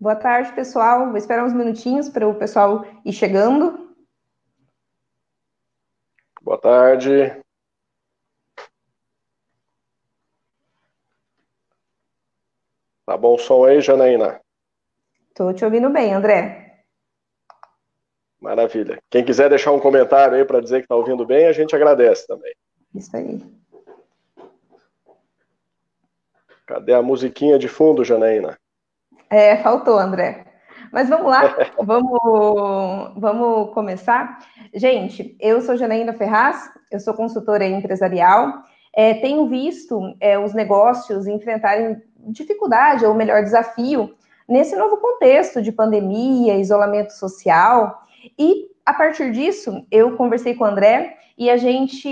Boa tarde, pessoal. Vou esperar uns minutinhos para o pessoal ir chegando. Boa tarde. Tá bom o som aí, Janaína? Estou te ouvindo bem, André. Maravilha. Quem quiser deixar um comentário aí para dizer que está ouvindo bem, a gente agradece também. Isso aí. Cadê a musiquinha de fundo, Janaína? É, faltou, André. Mas vamos lá, vamos, vamos começar. Gente, eu sou Janaína Ferraz, eu sou consultora empresarial. É, tenho visto é, os negócios enfrentarem dificuldade, ou melhor, desafio, nesse novo contexto de pandemia, isolamento social. E a partir disso, eu conversei com o André e a gente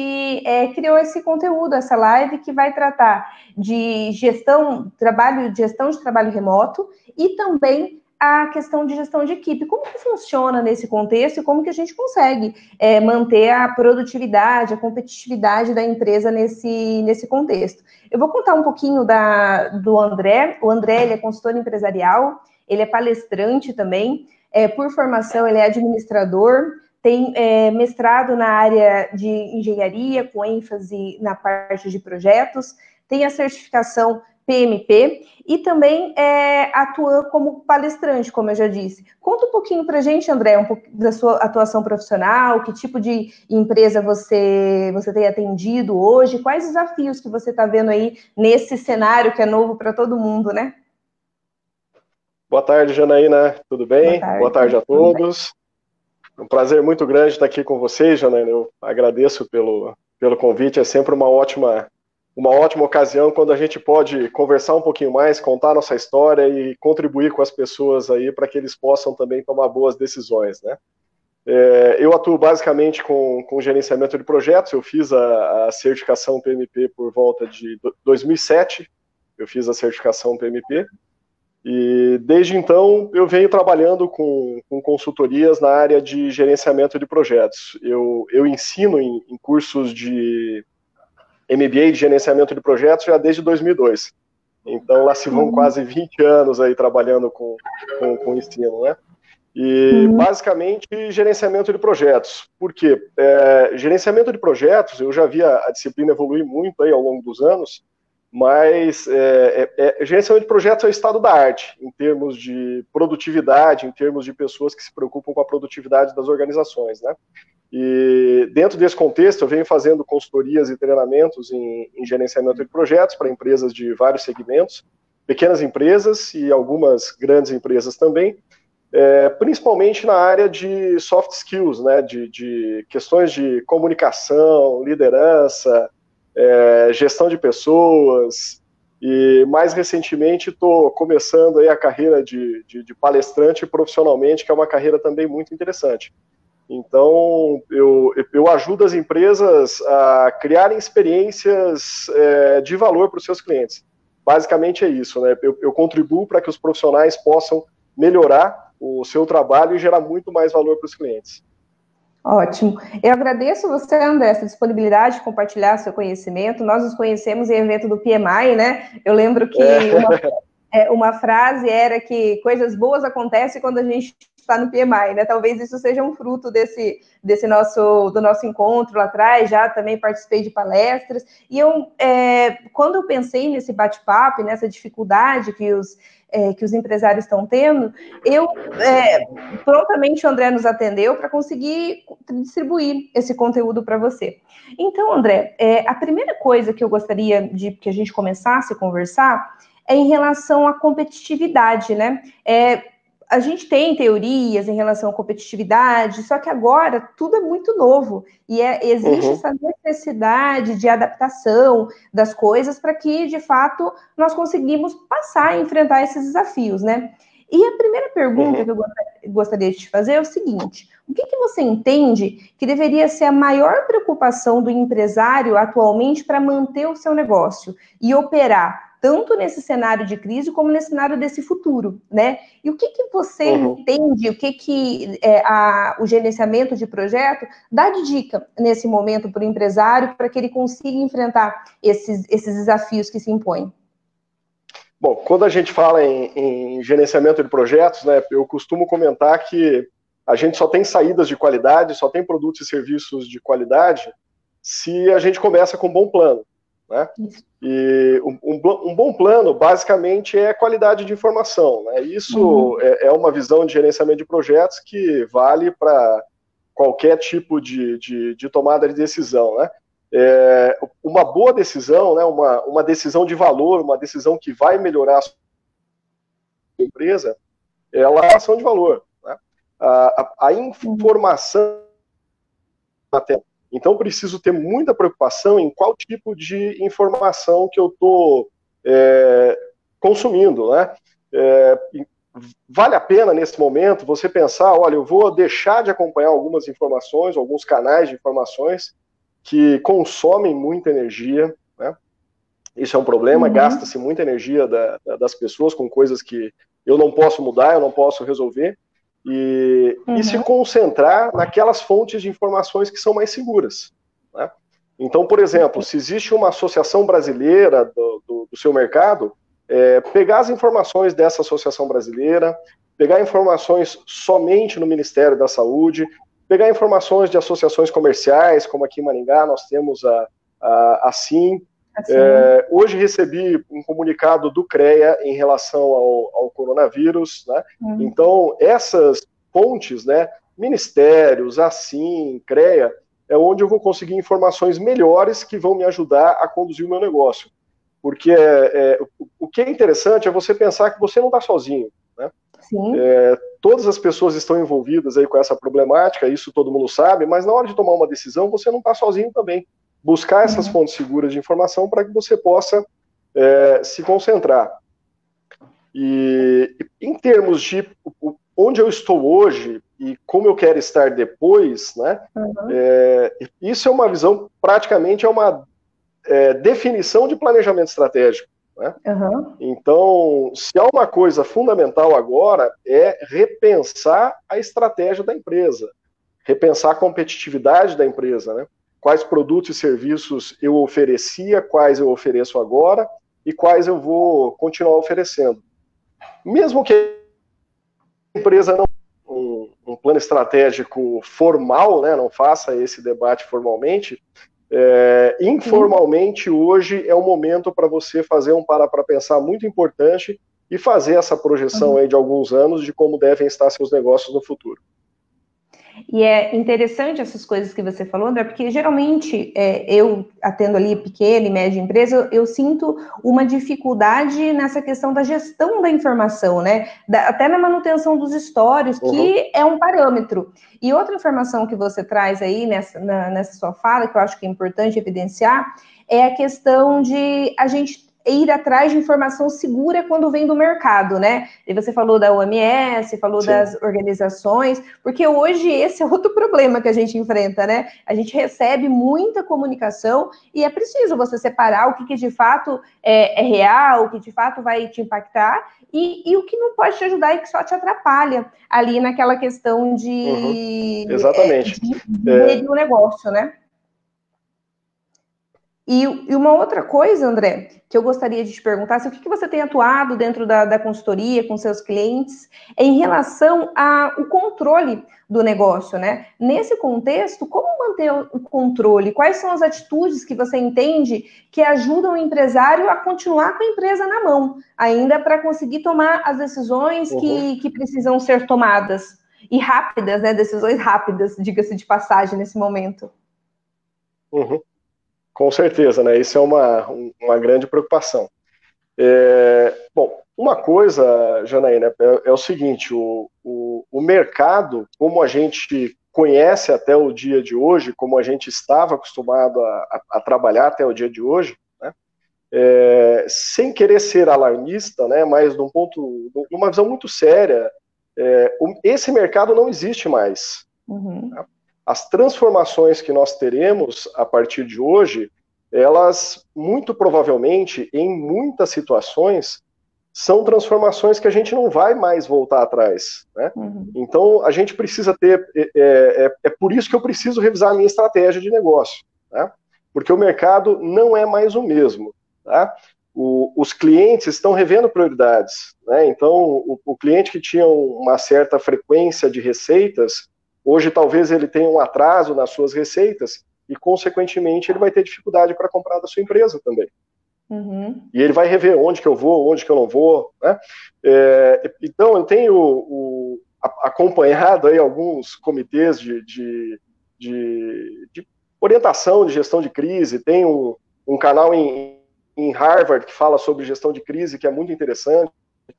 é, criou esse conteúdo, essa live que vai tratar de gestão, trabalho, gestão de trabalho remoto e também a questão de gestão de equipe. Como que funciona nesse contexto e como que a gente consegue é, manter a produtividade, a competitividade da empresa nesse, nesse contexto? Eu vou contar um pouquinho da, do André. O André ele é consultor empresarial, ele é palestrante também. É, por formação, ele é administrador, tem é, mestrado na área de engenharia, com ênfase na parte de projetos, tem a certificação PMP e também é, atua como palestrante, como eu já disse. Conta um pouquinho para a gente, André, um pouco da sua atuação profissional, que tipo de empresa você, você tem atendido hoje, quais desafios que você está vendo aí nesse cenário que é novo para todo mundo, né? Boa tarde, Janaína, tudo bem? Boa tarde, Boa tarde a todos. É um prazer muito grande estar aqui com vocês, Janaína. Eu agradeço pelo, pelo convite. É sempre uma ótima, uma ótima ocasião quando a gente pode conversar um pouquinho mais, contar nossa história e contribuir com as pessoas aí para que eles possam também tomar boas decisões, né? É, eu atuo basicamente com, com gerenciamento de projetos. Eu fiz a, a certificação PMP por volta de 2007. Eu fiz a certificação PMP. E desde então eu venho trabalhando com, com consultorias na área de gerenciamento de projetos. Eu, eu ensino em, em cursos de MBA de gerenciamento de projetos já desde 2002. Então lá se vão uhum. quase 20 anos aí trabalhando com, com, com ensino, né? E uhum. basicamente gerenciamento de projetos. Por quê? É, gerenciamento de projetos, eu já vi a, a disciplina evoluir muito aí ao longo dos anos, mas é, é, é, gerenciamento de projetos é o estado da arte, em termos de produtividade, em termos de pessoas que se preocupam com a produtividade das organizações, né? E dentro desse contexto, eu venho fazendo consultorias e treinamentos em, em gerenciamento de projetos para empresas de vários segmentos, pequenas empresas e algumas grandes empresas também, é, principalmente na área de soft skills, né? De, de questões de comunicação, liderança, é, gestão de pessoas, e mais recentemente estou começando aí a carreira de, de, de, palestrante profissionalmente, que é uma carreira também muito interessante. Então, eu, eu ajudo as empresas a criarem experiências é, de valor para os seus clientes. Basicamente é isso, né? Eu, eu contribuo para que os profissionais possam melhorar o seu trabalho e gerar muito mais valor para os clientes. Ótimo. Eu agradeço você, André, essa disponibilidade de compartilhar seu conhecimento. Nós nos conhecemos em evento do PMI, né? Eu lembro que é. uma, é, uma frase era que coisas boas acontecem quando a gente está no PMI, né? Talvez isso seja um fruto desse, desse nosso do nosso encontro lá atrás. Já também participei de palestras e eu, é, quando eu pensei nesse bate-papo, nessa dificuldade que os é, que os empresários estão tendo, eu é, prontamente o André nos atendeu para conseguir distribuir esse conteúdo para você. Então, André, é, a primeira coisa que eu gostaria de que a gente começasse a conversar é em relação à competitividade, né? É, a gente tem teorias em relação à competitividade, só que agora tudo é muito novo e é, existe uhum. essa necessidade de adaptação das coisas para que, de fato, nós conseguimos passar e enfrentar esses desafios, né? E a primeira pergunta uhum. que eu gostaria de te fazer é o seguinte: o que, que você entende que deveria ser a maior preocupação do empresário atualmente para manter o seu negócio e operar tanto nesse cenário de crise como nesse cenário desse futuro, né? E o que, que você uhum. entende, o que, que é, a, o gerenciamento de projeto dá de dica nesse momento para o empresário para que ele consiga enfrentar esses, esses desafios que se impõem? Bom, quando a gente fala em, em, gerenciamento de projetos, né, eu costumo comentar que a gente só tem saídas de qualidade, só tem produtos e serviços de qualidade se a gente começa com um bom plano. Né? E um, um, um, bom plano, basicamente, é qualidade de informação. Né? Isso uhum. é, é, uma visão de gerenciamento de projetos que vale para qualquer tipo de, de, de, tomada de decisão. Né? É, uma boa decisão, né, uma, uma decisão de valor, uma decisão que vai melhorar a sua empresa, ela é ação de valor. Né? A, a, a informação até então, preciso ter muita preocupação em qual tipo de informação que eu estou é, consumindo, né? É, vale a pena, nesse momento, você pensar, olha, eu vou deixar de acompanhar algumas informações, alguns canais de informações que consomem muita energia, né? Isso é um problema, uhum. gasta-se muita energia da, da, das pessoas com coisas que eu não posso mudar, eu não posso resolver e, uhum. e se concentrar naquelas fontes de informações que são mais seguras. Né? Então, por exemplo, se existe uma associação brasileira do, do, do seu mercado, é, pegar as informações dessa associação brasileira, pegar informações somente no Ministério da Saúde, pegar informações de associações comerciais, como aqui em Maringá nós temos a, a, a CIM, Assim. É, hoje recebi um comunicado do CREA em relação ao, ao coronavírus, né? Uhum. Então, essas fontes, né, ministérios, assim, CREA, é onde eu vou conseguir informações melhores que vão me ajudar a conduzir o meu negócio. Porque é, é, o que é interessante é você pensar que você não está sozinho. Né? É, todas as pessoas estão envolvidas aí com essa problemática, isso todo mundo sabe, mas na hora de tomar uma decisão, você não está sozinho também buscar essas uhum. fontes seguras de informação para que você possa é, se concentrar. E em termos de onde eu estou hoje e como eu quero estar depois, né? Uhum. É, isso é uma visão, praticamente é uma é, definição de planejamento estratégico. Né? Uhum. Então, se há uma coisa fundamental agora é repensar a estratégia da empresa, repensar a competitividade da empresa, né? Quais produtos e serviços eu oferecia, quais eu ofereço agora e quais eu vou continuar oferecendo. Mesmo que a empresa não um, um plano estratégico formal, né, não faça esse debate formalmente, é, informalmente hoje é o momento para você fazer um para para pensar muito importante e fazer essa projeção uhum. aí de alguns anos de como devem estar seus negócios no futuro. E é interessante essas coisas que você falou, André, porque geralmente é, eu atendo ali pequena e média empresa, eu, eu, sinto uma dificuldade nessa questão da gestão da informação, né? Da, até na manutenção dos stories, uhum. que é um parâmetro. E outra informação que você traz aí nessa, na, nessa sua fala, que eu acho que é importante evidenciar, é a questão de a gente ir atrás de informação segura quando vem do mercado, né? E você falou da OMS, falou Sim. das organizações, porque hoje esse é outro problema que a gente enfrenta, né? A gente recebe muita comunicação e é preciso você separar o que, que de fato é, é, real, o que de fato vai te impactar e, e, o que não pode te ajudar e que só te atrapalha ali naquela questão de. Uhum. Exatamente. É, de, de, é... negócio, né? E, e, uma outra coisa, André, que eu gostaria de te perguntar, se o que, que você tem atuado dentro da, da consultoria com seus clientes é em relação ao controle do negócio, né? Nesse contexto, como manter o controle? Quais são as atitudes que você entende que ajudam o empresário a continuar com a empresa na mão, ainda para conseguir tomar as decisões uhum. que, que precisam ser tomadas? E rápidas, né? Decisões rápidas, diga-se de passagem, nesse momento. Uhum. Com certeza, né? Isso é uma, uma grande preocupação. É, bom, uma coisa, Janaína, é, é o seguinte: o, o, o, mercado, como a gente conhece até o dia de hoje, como a gente estava acostumado a, a, a trabalhar até o dia de hoje, né, é, sem querer ser alarmista, né, mas num ponto, numa visão muito séria, é, esse mercado não existe mais. Uhum. Tá? As transformações que nós teremos a partir de hoje, elas muito provavelmente, em muitas situações, são transformações que a gente não vai mais voltar atrás. Né? Uhum. Então, a gente precisa ter. É, é, é, é, por isso que eu preciso revisar a minha estratégia de negócio. Né? Porque o mercado não é mais o mesmo. Tá? o, os clientes estão revendo prioridades. Né? Então, o, o, cliente que tinha uma certa frequência de receitas, hoje talvez ele tenha um atraso nas suas receitas e, consequentemente, ele vai ter dificuldade para comprar da sua empresa também. Uhum. E ele vai rever onde que eu vou, onde que eu não vou. Né? É, então, eu tenho o, acompanhado aí alguns comitês de, de, de, de, orientação de gestão de crise, tem um, um canal em, em Harvard que fala sobre gestão de crise, que é muito interessante.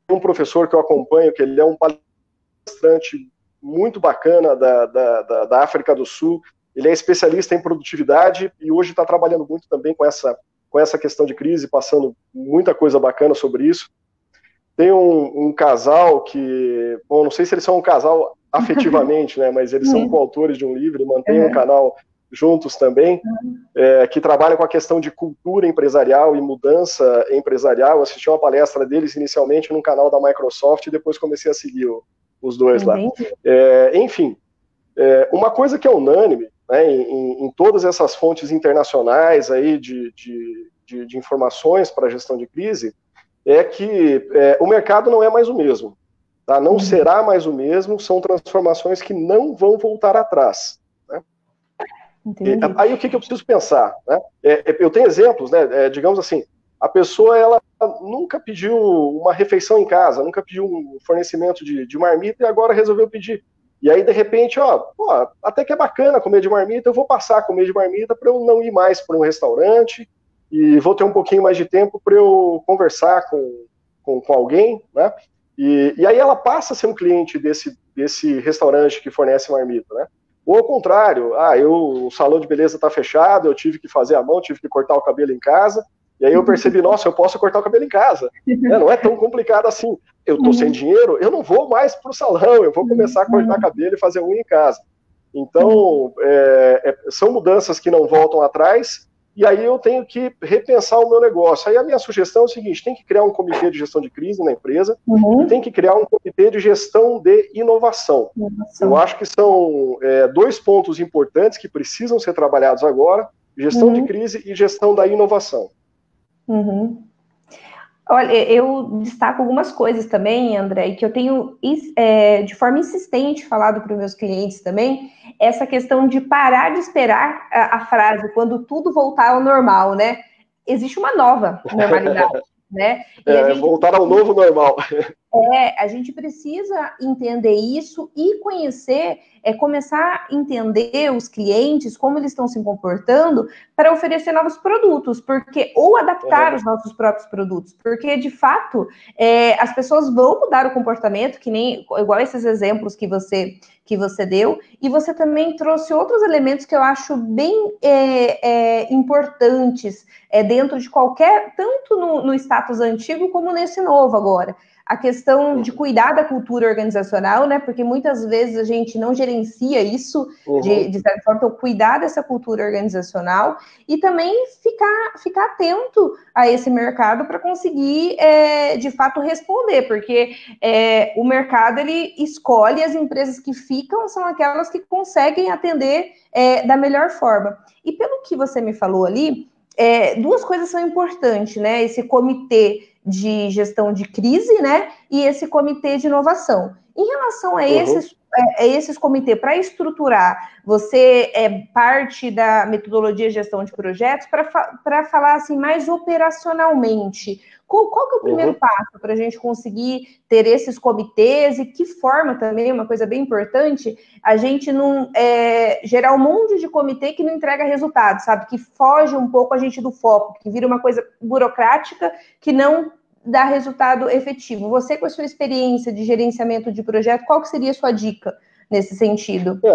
Tem um professor que eu acompanho, que ele é um palestrante muito bacana da, da, da, da África do Sul. Ele é especialista em produtividade e hoje está trabalhando muito também com essa, com essa questão de crise, passando muita coisa bacana sobre isso. Tem um, um casal que, bom, não sei se eles são um casal afetivamente, né, mas eles são coautores de um livro e mantêm um canal juntos também, é, que trabalham com a questão de cultura empresarial e mudança empresarial. Eu assisti uma palestra deles inicialmente no canal da Microsoft e depois comecei a seguir o, os dois lá. É, enfim, é, uma coisa que é unânime né, em, em, todas essas fontes internacionais aí de, de, de, de informações para a gestão de crise é que é, o mercado não é mais o mesmo. Tá? Não uhum. será mais o mesmo, são transformações que não vão voltar atrás. Entendi. Aí o que, que, eu preciso pensar? Né? É, é, eu tenho exemplos, né? É, digamos assim, a pessoa ela nunca pediu uma refeição em casa, nunca pediu um fornecimento de, de marmita e agora resolveu pedir. E aí, de repente, ó, pô, até que é bacana comer de marmita, eu vou passar a comer de marmita para eu não ir mais para um restaurante e vou ter um pouquinho mais de tempo para eu conversar com, com, com alguém, né? E, e, aí ela passa a ser um cliente desse, desse restaurante que fornece marmita, né? Ou ao contrário, ah, eu, o salão de beleza está fechado, eu tive que fazer a mão, tive que cortar o cabelo em casa, e aí eu percebi, nossa, eu posso cortar o cabelo em casa. É, não é tão complicado assim. Eu estou sem dinheiro, eu não vou mais para o salão, eu vou começar a cortar cabelo e fazer unha em casa. Então, é, é, são mudanças que não voltam atrás, e aí eu tenho que repensar o meu negócio. Aí a minha sugestão é o seguinte: tem que criar um comitê de gestão de crise na empresa, uhum. tem que criar um comitê de gestão de inovação. inovação. Eu acho que são é, dois pontos importantes que precisam ser trabalhados agora: gestão uhum. de crise e gestão da inovação. Uhum. Olha, eu destaco algumas coisas também, André, que eu tenho é, de forma insistente falado para os meus clientes também, essa questão de parar de esperar a, a, frase quando tudo voltar ao normal, né? Existe uma nova normalidade. né? É, gente... Voltar ao novo normal. É, a gente precisa entender isso e conhecer, é começar a entender os clientes, como eles estão se comportando, para oferecer novos produtos, porque ou adaptar uhum. os nossos próprios produtos, porque de fato é, as pessoas vão mudar o comportamento, que nem igual esses exemplos que você que você deu, e você também trouxe outros elementos que eu acho bem é, é, importantes é, dentro de qualquer, tanto no, no status antigo como nesse novo agora a questão de cuidar da cultura organizacional, né? Porque muitas vezes a gente não gerencia isso uhum. de, de certa forma, então cuidar dessa cultura organizacional e também ficar, ficar atento a esse mercado para conseguir é, de fato responder, porque é, o mercado ele escolhe as empresas que ficam são aquelas que conseguem atender é, da melhor forma. E pelo que você me falou ali, é, duas coisas são importantes, né? Esse comitê de gestão de crise, né? E esse comitê de inovação. Em relação a uhum. esses, é, esses comitês, para estruturar, você é parte da metodologia de gestão de projetos para falar assim mais operacionalmente. Qual, qual que é o primeiro uhum. passo para a gente conseguir ter esses comitês e que forma também, uma coisa bem importante, a gente não é, gerar um monte de comitê que não entrega resultado, sabe? Que foge um pouco a gente do foco, que vira uma coisa burocrática que não dá resultado efetivo. Você, com a sua experiência de gerenciamento de projeto, qual que seria a sua dica? nesse sentido? É,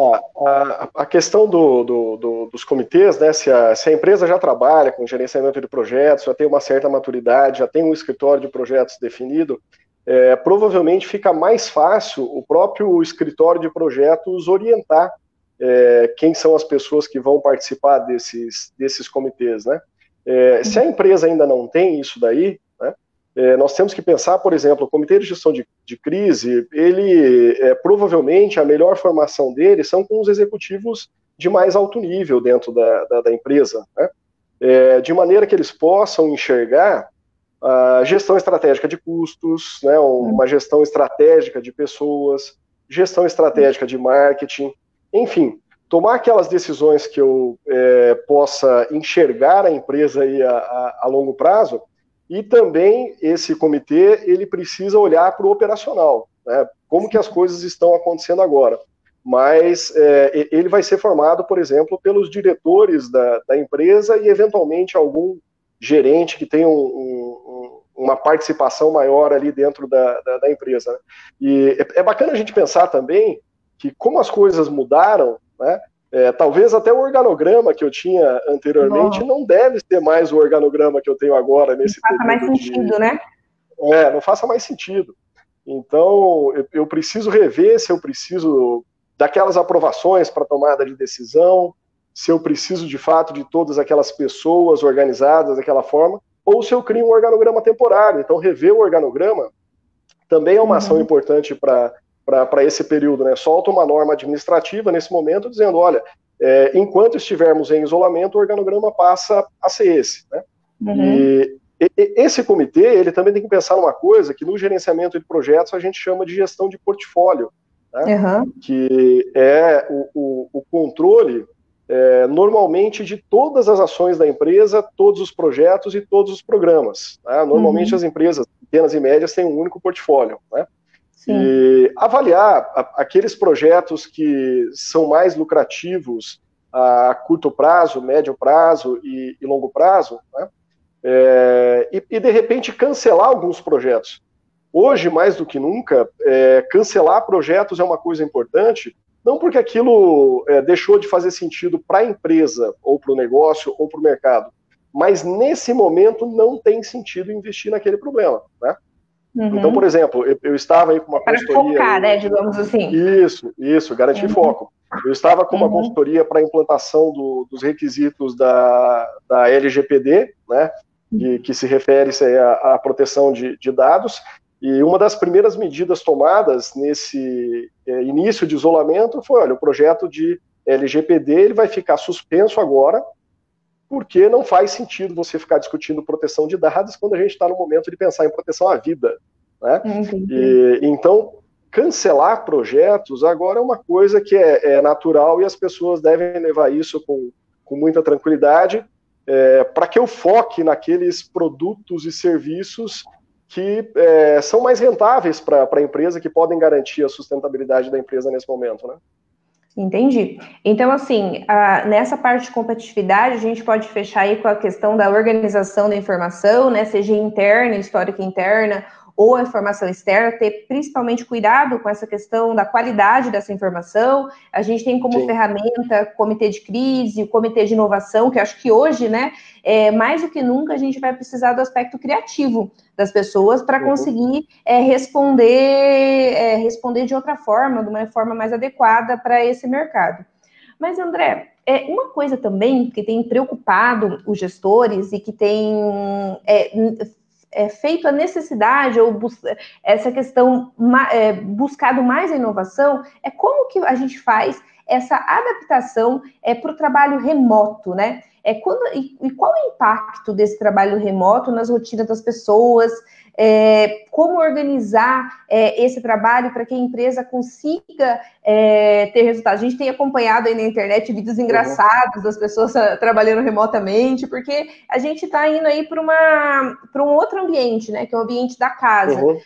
a, a, questão do, do, do, dos comitês, né, se a, se a, empresa já trabalha com gerenciamento de projetos, já tem uma certa maturidade, já tem um escritório de projetos definido, é, provavelmente fica mais fácil o próprio escritório de projetos orientar é, quem são as pessoas que vão participar desses, desses comitês, né? É, se a empresa ainda não tem isso daí, é, nós temos que pensar, por exemplo, o Comitê de Gestão de, de Crise, ele, é, provavelmente, a melhor formação dele são com os executivos de mais alto nível dentro da, da, da empresa, né? é, de maneira que eles possam enxergar uh, gestão estratégica de custos, né, uma gestão estratégica de pessoas, gestão estratégica de marketing, enfim, tomar aquelas decisões que eu é, possa enxergar a empresa aí a, a, a, longo prazo e também esse comitê ele precisa olhar para o operacional, né, como que as coisas estão acontecendo agora. Mas é, ele vai ser formado, por exemplo, pelos diretores da, da empresa e eventualmente algum gerente que tenha um, um, uma participação maior ali dentro da, da, da empresa. Né? E é, é, bacana a gente pensar também que como as coisas mudaram, né, é, talvez até o organograma que eu tinha anteriormente Bom. não deve ser mais o organograma que eu tenho agora nesse Não faça mais sentido, de... né? É, não faça mais sentido. Então, eu, eu preciso rever se eu preciso daquelas aprovações para tomada de decisão, se eu preciso de fato de todas aquelas pessoas organizadas daquela forma, ou se eu crio um organograma temporário. Então, rever o organograma também é uma uhum. ação importante para esse período. Né? Solta uma norma administrativa nesse momento dizendo: olha, é, enquanto estivermos em isolamento, o organograma passa a ser esse. Né? Uhum. E, e, esse comitê ele também tem que pensar numa coisa que no gerenciamento de projetos a gente chama de gestão de portfólio, né? uhum. que é o, o, o controle é, normalmente de todas as ações da empresa, todos os projetos e todos os programas. Né? Normalmente uhum. as empresas pequenas e médias têm um único portfólio. Né? E avaliar aqueles projetos que são mais lucrativos a curto prazo, médio prazo e, e longo prazo, né? é, e, e, de repente cancelar alguns projetos. Hoje, mais do que nunca, é, cancelar projetos é uma coisa importante, não porque aquilo é, deixou de fazer sentido para a empresa, ou para o negócio, ou para o mercado, mas nesse momento não tem sentido investir naquele problema. Né? Uhum. Então, por exemplo, eu, eu, estava aí com uma para consultoria. Focar, né, digamos assim. Isso, isso, garantir uhum. foco. Eu estava com uma uhum. consultoria para a implantação do, dos requisitos da, da LGPD, né, de, que se refere à, à proteção de, de dados, e uma das primeiras medidas tomadas nesse é, início de isolamento foi, olha, o projeto de LGPD ele vai ficar suspenso agora, porque não faz sentido você ficar discutindo proteção de dados quando a gente está no momento de pensar em proteção à vida. Né? E, então, cancelar projetos agora é uma coisa que é, é, natural e as pessoas devem levar isso com, com muita tranquilidade, é, para que eu foque naqueles produtos e serviços que é, são mais rentáveis para a empresa, que podem garantir a sustentabilidade da empresa nesse momento, né? Entendi. Então, assim, a, nessa parte de competitividade, a gente pode fechar aí com a questão da organização da informação, né, seja interna, histórica interna, ou a informação externa, ter principalmente cuidado com essa questão da qualidade dessa informação. A gente tem como Sim. ferramenta comitê de crise, o comitê de inovação, que acho que hoje, né, é, mais do que nunca, a gente vai precisar do aspecto criativo das pessoas para uhum. conseguir é, responder, é, responder de outra forma, de uma forma mais adequada para esse mercado. Mas, André, é uma coisa também que tem preocupado os gestores e que tem é, é, feito a necessidade ou essa questão é, buscado mais a inovação é como que a gente faz essa adaptação é, para o trabalho remoto, né? É quando, e, e, qual é o impacto desse trabalho remoto nas rotinas das pessoas? É, como organizar é, esse trabalho para que a empresa consiga é, ter resultados. A gente tem acompanhado aí na internet vídeos uhum. engraçados das pessoas trabalhando remotamente, porque a gente está indo aí para um outro ambiente, né? Que é o ambiente da casa. Uhum.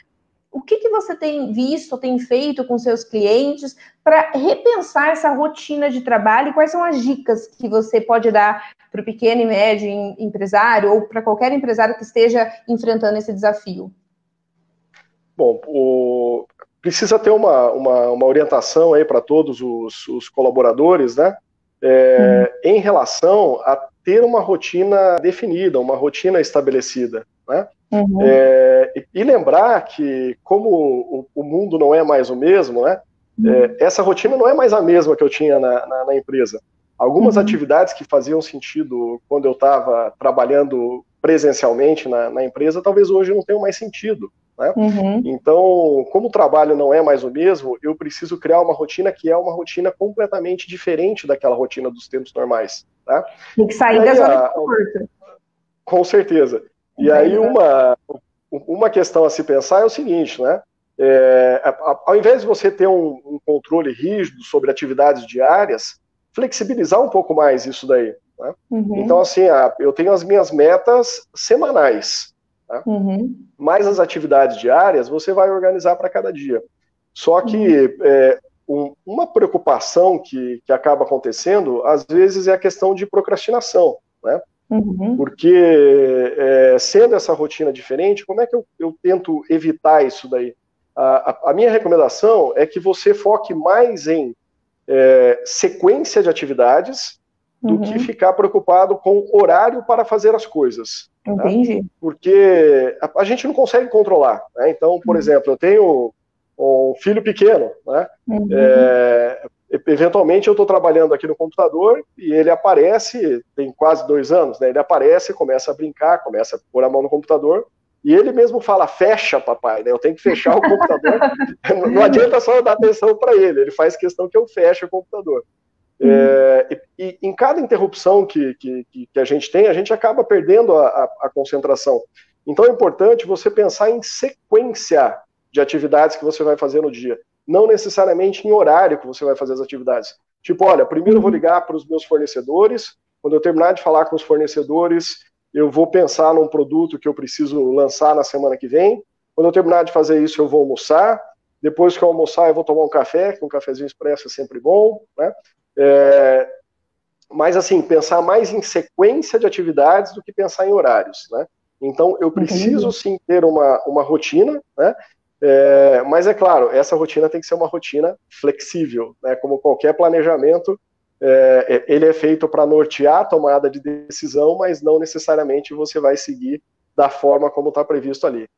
O que, que você tem visto, tem feito com seus clientes para repensar essa rotina de trabalho? E quais são as dicas que você pode dar para o pequeno e médio empresário ou para qualquer empresário que esteja enfrentando esse desafio? Bom, o... precisa ter uma, uma, uma orientação aí para todos os, os, colaboradores, né? É, uhum. Em relação a ter uma rotina definida, uma rotina estabelecida, né? Uhum. É, e, e, lembrar que, como o, o, mundo não é mais o mesmo, né? Uhum. É, essa rotina não é mais a mesma que eu tinha na, na, na empresa. Algumas uhum. atividades que faziam sentido quando eu estava trabalhando presencialmente na, na, empresa, talvez hoje não tenham mais sentido. Né? Uhum. Então, como o trabalho não é mais o mesmo, eu preciso criar uma rotina que é uma rotina completamente diferente daquela rotina dos tempos normais. Tá? Tem que sair da zona de conforto. Com certeza. E aí uma, uma questão a se pensar é o seguinte, né? É, ao invés de você ter um, um, controle rígido sobre atividades diárias, flexibilizar um pouco mais isso daí. Né? Uhum. Então, assim, eu tenho as minhas metas semanais. Tá? Uhum. Mais as atividades diárias você vai organizar para cada dia. Só que uhum. é, um, uma preocupação que, que acaba acontecendo, às vezes, é a questão de procrastinação. Né? Uhum. Porque, é, sendo essa rotina diferente, como é que eu, eu tento evitar isso daí? A, a, a, minha recomendação é que você foque mais em é, sequência de atividades do uhum. que ficar preocupado com horário para fazer as coisas. Tá? Entendi. Tá? Porque a, a, gente não consegue controlar. Né? Então, por uhum. exemplo, eu tenho um filho pequeno, né? Uhum. É, eventualmente eu estou trabalhando aqui no computador e ele aparece, tem quase dois anos, né? Ele aparece, começa a brincar, começa a pôr a mão no computador e ele mesmo fala, fecha, papai, né? Eu tenho que fechar o computador. não adianta só dar atenção para ele, ele faz questão que eu feche o computador. Uhum. É, e, e, em cada interrupção que, que, que, a gente tem, a gente acaba perdendo a, a, a concentração. Então é importante você pensar em sequência de atividades que você vai fazer no dia não necessariamente em horário que você vai fazer as atividades. Tipo, olha, primeiro eu vou ligar para os meus fornecedores, quando eu terminar de falar com os fornecedores, eu vou pensar num produto que eu preciso lançar na semana que vem. Quando eu terminar de fazer isso, eu vou almoçar. Depois que eu almoçar, eu vou tomar um café, que um cafezinho expresso é sempre bom, né? É, mas assim, pensar mais em sequência de atividades do que pensar em horários, né? Então, eu preciso sim ter uma, uma rotina, né? É, mas é claro, essa rotina tem que ser uma rotina flexível, né? Como qualquer planejamento, é, é ele é feito para nortear a tomada de decisão, mas não necessariamente você vai seguir da forma como está previsto ali.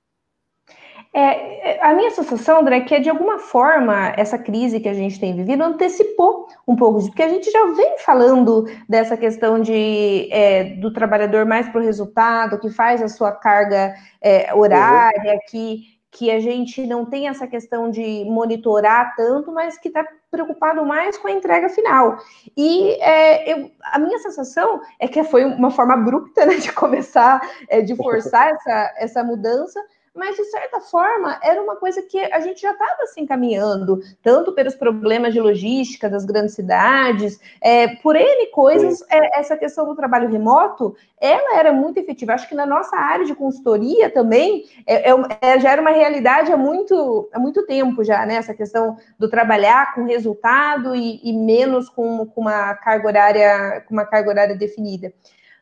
É, é, a minha sensação, André, é que de alguma forma essa crise que a gente tem vivido antecipou um pouco disso, porque a gente já vem falando dessa questão de, é, do trabalhador mais para o resultado, que faz a sua carga é, horária, uhum. que que a gente não tem essa questão de monitorar tanto, mas que está preocupado mais com a entrega final. E é, eu, a minha sensação é que foi uma forma abrupta né, de começar, é, de forçar essa, essa mudança, mas de certa forma era uma coisa que a gente já estava se encaminhando, tanto pelos problemas de logística das grandes cidades, é, por N coisas, é, essa questão do trabalho remoto, ela era muito efetiva. Acho que na nossa área de consultoria também é, é, é, já era uma realidade há muito, há muito tempo já, né? Essa questão do trabalhar com resultado e, e menos com, com uma carga horária, com uma carga horária definida.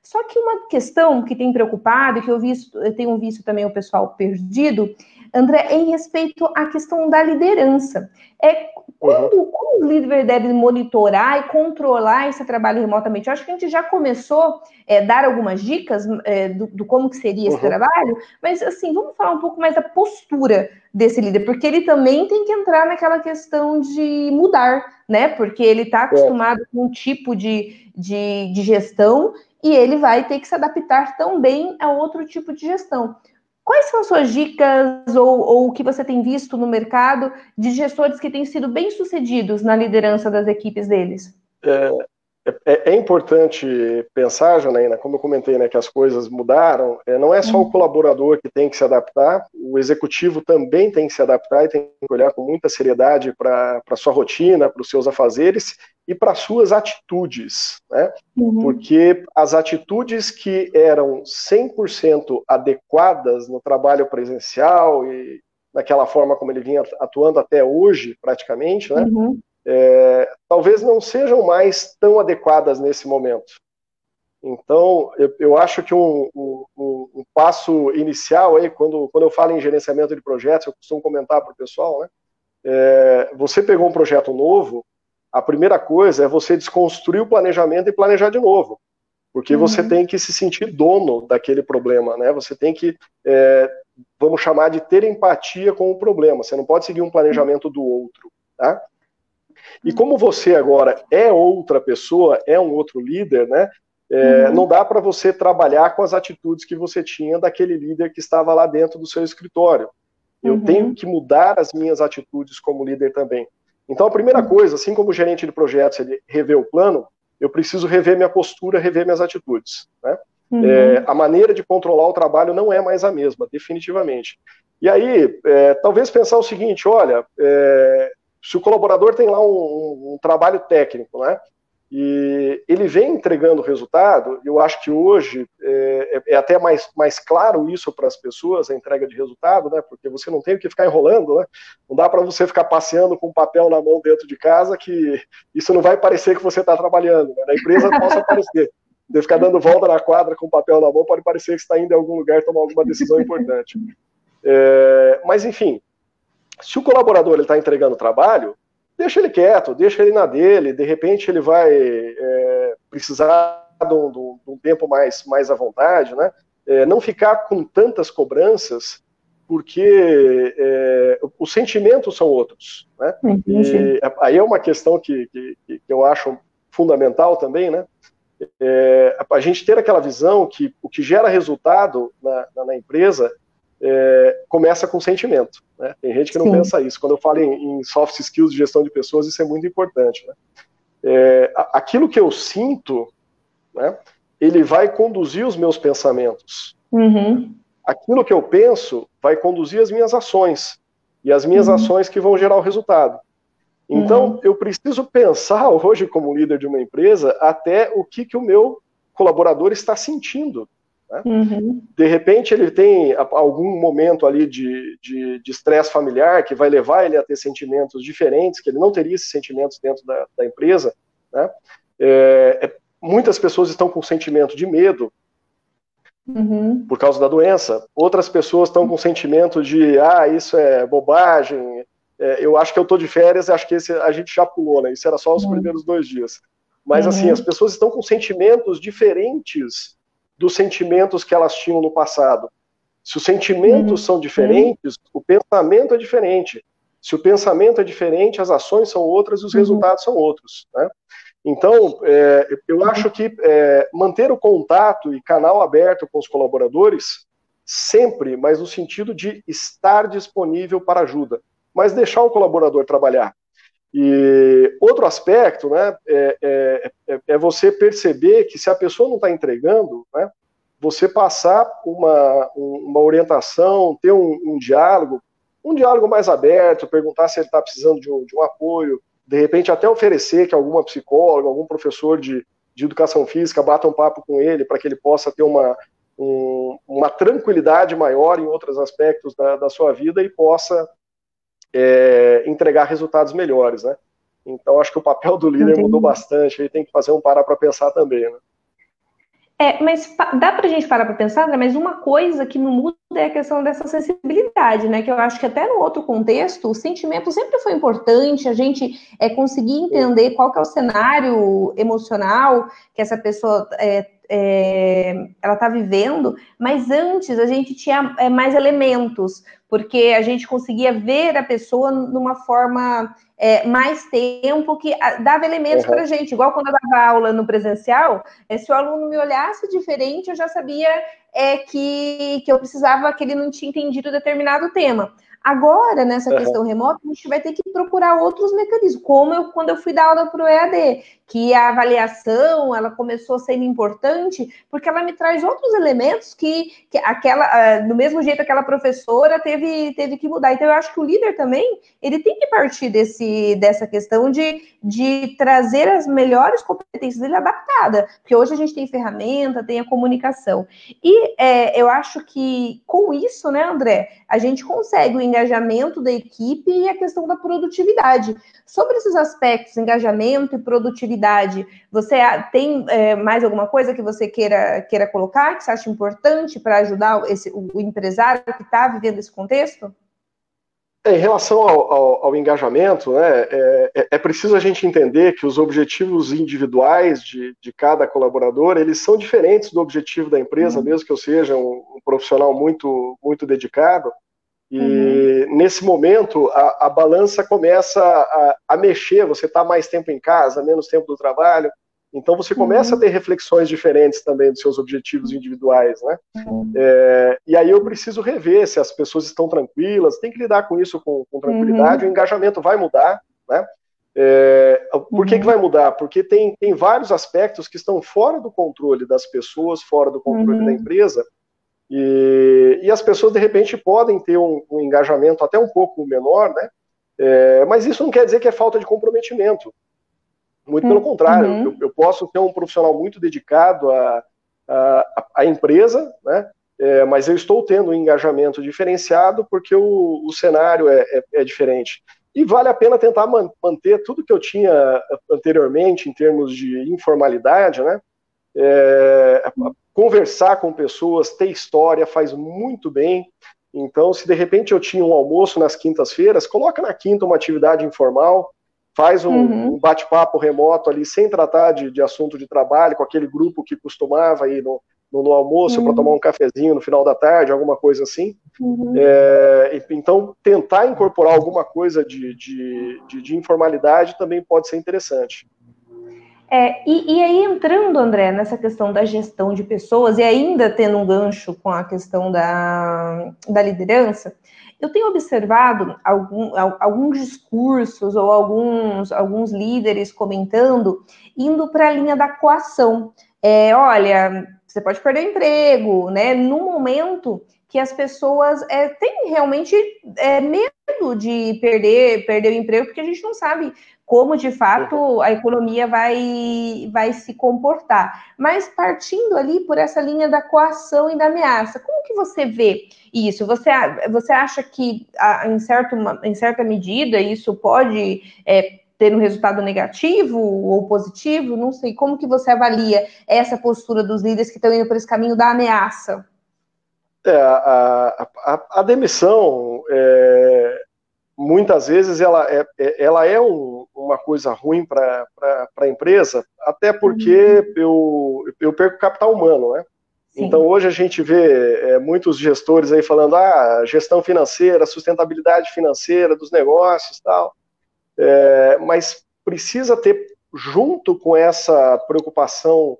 Só que uma questão que tem preocupado, e que eu, visto, eu tenho visto também o pessoal perdido, André, é em respeito à questão da liderança. É quando, uhum. como os líderes devem monitorar e controlar esse trabalho remotamente? Eu acho que a gente já começou a é, dar algumas dicas é, do, do, como que seria esse uhum. trabalho, mas assim, vamos falar um pouco mais da postura desse líder, porque ele também tem que entrar naquela questão de mudar, né? Porque ele está é. acostumado é. com um tipo de, de, de gestão e ele vai ter que se adaptar também a outro tipo de gestão. Quais são suas dicas ou, ou o que você tem visto no mercado de gestores que têm sido bem-sucedidos na liderança das equipes deles? É, é, é, importante pensar, Janaína, como eu comentei, né, que as coisas mudaram, é, não é só o uhum. colaborador que tem que se adaptar, o executivo também tem que se adaptar e tem que olhar com muita seriedade para a sua rotina, para os seus afazeres e para suas atitudes, né? Uhum. Porque as atitudes que eram 100% adequadas no trabalho presencial e naquela forma como ele vinha atuando até hoje, praticamente, né? Uhum é, talvez não sejam mais tão adequadas nesse momento. Então, eu, eu acho que um, um, um, passo inicial aí, quando, quando eu falo em gerenciamento de projetos, eu costumo comentar para o pessoal, né? É, você pegou um projeto novo, a primeira coisa é você desconstruir o planejamento e planejar de novo. Porque uhum. você tem que se sentir dono daquele problema, né? Você tem que, é, vamos chamar de ter empatia com o problema. Você não pode seguir um planejamento do outro, tá? E como você agora é outra pessoa, é um outro líder, né? É, uhum. Não dá para você trabalhar com as atitudes que você tinha daquele líder que estava lá dentro do seu escritório. Eu uhum. tenho que mudar as minhas atitudes como líder também. Então, a primeira uhum. coisa, assim como o gerente de projetos ele revê o plano, eu preciso rever minha postura, rever minhas atitudes. Né? Uhum. É, a maneira de controlar o trabalho não é mais a mesma, definitivamente. E aí, é, talvez pensar o seguinte: olha, é, se o colaborador tem lá um, um, um, trabalho técnico, né? E ele vem entregando resultado, eu acho que hoje é, é, é até mais, mais claro isso para as pessoas, a entrega de resultado, né? Porque você não tem o que ficar enrolando, né? Não dá para você ficar passeando com papel na mão dentro de casa, que isso não vai parecer que você está trabalhando. Né? Na empresa possa parecer. De ficar dando volta na quadra com papel na mão, pode parecer que está indo em algum lugar tomar alguma decisão importante. É, mas, enfim, se o colaborador está entregando trabalho, deixa ele quieto, deixa ele na dele, de repente ele vai é, precisar de um, de um, tempo mais, mais à vontade, né? É, não ficar com tantas cobranças, porque é, os sentimentos são outros, né? E aí é uma questão que, que, que, eu acho fundamental também, né? É, a gente ter aquela visão que o que gera resultado na, na, na empresa é, começa com sentimento. Né? Tem gente que não Sim. pensa isso. Quando eu falo em, em, soft skills de gestão de pessoas, isso é muito importante. Né? É, aquilo que eu sinto, né, ele vai conduzir os meus pensamentos. Uhum. Aquilo que eu penso vai conduzir as minhas ações. E as minhas uhum. ações que vão gerar o resultado. Então, uhum. eu preciso pensar hoje, como líder de uma empresa, até o que, que o meu colaborador está sentindo. Né? Uhum. De repente, ele tem algum momento ali de estresse familiar que vai levar ele a ter sentimentos diferentes, que ele não teria esses sentimentos dentro da, da empresa. Né? É, é, muitas pessoas estão com sentimento de medo uhum. por causa da doença. Outras pessoas estão com sentimento de, ah, isso é bobagem, é, eu acho que eu estou de férias, acho que esse a gente já pulou, né? Isso era só os uhum. primeiros dois dias. Mas, assim, uhum. as pessoas estão com sentimentos diferentes dos sentimentos que elas tinham no passado. Se os sentimentos uhum. são diferentes, o pensamento é diferente. Se o pensamento é diferente, as ações são outras e os uhum. resultados são outros. Né? Então, é, eu acho que é, manter o contato e canal aberto com os colaboradores, sempre, mas no sentido de estar disponível para ajuda, mas deixar o colaborador trabalhar. E outro aspecto né, é, é, é, é você perceber que se a pessoa não está entregando, né, você passar uma, uma orientação, ter um, um diálogo, um diálogo mais aberto, perguntar se ele está precisando de um, de um apoio, de repente até oferecer que alguma psicóloga, algum professor de, de educação física bata um papo com ele para que ele possa ter uma, um, uma tranquilidade maior em outros aspectos da, da sua vida e possa é, entregar resultados melhores, né? Então, acho que o papel do líder Entendi. mudou bastante, ele tem que fazer um parar para pensar também, né? É, mas dá para a gente parar para pensar, né? mas uma coisa que não muda é a questão dessa sensibilidade, né? Que eu acho que até no outro contexto, o sentimento sempre foi importante, a gente é, conseguir entender qual que é o cenário emocional que essa pessoa é, é, ela está vivendo, mas antes a gente tinha é, mais elementos, porque a gente conseguia ver a pessoa numa forma é, mais tempo que dava elementos uhum. para a gente, igual quando eu dava aula no presencial, é, se o aluno me olhasse diferente, eu já sabia é, que, que eu precisava, que ele não tinha entendido determinado tema. Agora, nessa uhum. questão remota, a gente vai ter que procurar outros mecanismos, como eu, quando eu fui dar aula para o EAD, que a avaliação ela começou a ser importante, porque ela me traz outros elementos que, que aquela, uh, do mesmo jeito aquela professora teve, teve que mudar. Então, eu acho que o líder também ele tem que partir desse, dessa questão de, de trazer as melhores competências dele adaptada, porque hoje a gente tem ferramenta, tem a comunicação. E é, eu acho que com isso, né, André, a gente consegue o engajamento da equipe e a questão da produtividade. Sobre esses aspectos, engajamento e produtividade, você tem é, mais alguma coisa que você queira, queira colocar, que você acha importante para ajudar esse, o, o empresário que está vivendo esse contexto? É, em relação ao, ao, ao engajamento, né, é, é, é, preciso a gente entender que os objetivos individuais de, de cada colaborador, eles são diferentes do objetivo da empresa, uhum. mesmo que eu seja um, um profissional muito, muito dedicado. E uhum. nesse momento, a, a balança começa a, a mexer, você está mais tempo em casa, menos tempo do trabalho, então você começa uhum. a ter reflexões diferentes também dos seus objetivos individuais, né? Uhum. É, e aí eu preciso rever se as pessoas estão tranquilas, tem que lidar com isso com, com tranquilidade, uhum. o engajamento vai mudar, né? É, por que, uhum. que vai mudar? Porque tem, tem vários aspectos que estão fora do controle das pessoas, fora do controle uhum. da empresa, e, e, as pessoas, de repente, podem ter um, um engajamento até um pouco menor, né? É, mas isso não quer dizer que é falta de comprometimento. Muito pelo uhum. contrário, eu, eu, posso ter um profissional muito dedicado à, à, à empresa, né? É, mas eu estou tendo um engajamento diferenciado porque o, o cenário é, é, é, diferente. E vale a pena tentar man, manter tudo que eu tinha anteriormente em termos de informalidade, né? É, conversar com pessoas, ter história faz muito bem. Então, se de repente eu tinha um almoço nas quintas-feiras, coloca na quinta uma atividade informal, faz um, uhum. um bate-papo remoto ali, sem tratar de, de, assunto de trabalho, com aquele grupo que costumava ir no, no, no almoço uhum. para tomar um cafezinho no final da tarde, alguma coisa assim. Uhum. É, então, tentar incorporar alguma coisa de, de, de, de informalidade também pode ser interessante. É, e, e, aí, entrando, André, nessa questão da gestão de pessoas, e ainda tendo um gancho com a questão da, da liderança, eu tenho observado algum, alguns discursos ou alguns, alguns líderes comentando, indo para a linha da coação. É, olha, você pode perder o emprego, né? No momento que as pessoas é, têm realmente é, medo de perder, perder o emprego, porque a gente não sabe como de fato a economia vai, vai se comportar. Mas partindo ali por essa linha da coação e da ameaça, como que você vê isso? Você, você acha que em, certo, em certa medida isso pode é, ter um resultado negativo ou positivo? Não sei. Como que você avalia essa postura dos líderes que estão indo por esse caminho da ameaça? É, a, a, a demissão é, muitas vezes ela é, é ela é um, uma coisa ruim para a empresa, até porque uhum. eu, eu perco capital humano, né? Sim. Então hoje a gente vê é, muitos gestores aí falando ah, gestão financeira, sustentabilidade financeira dos negócios tal, é, mas precisa ter junto com essa preocupação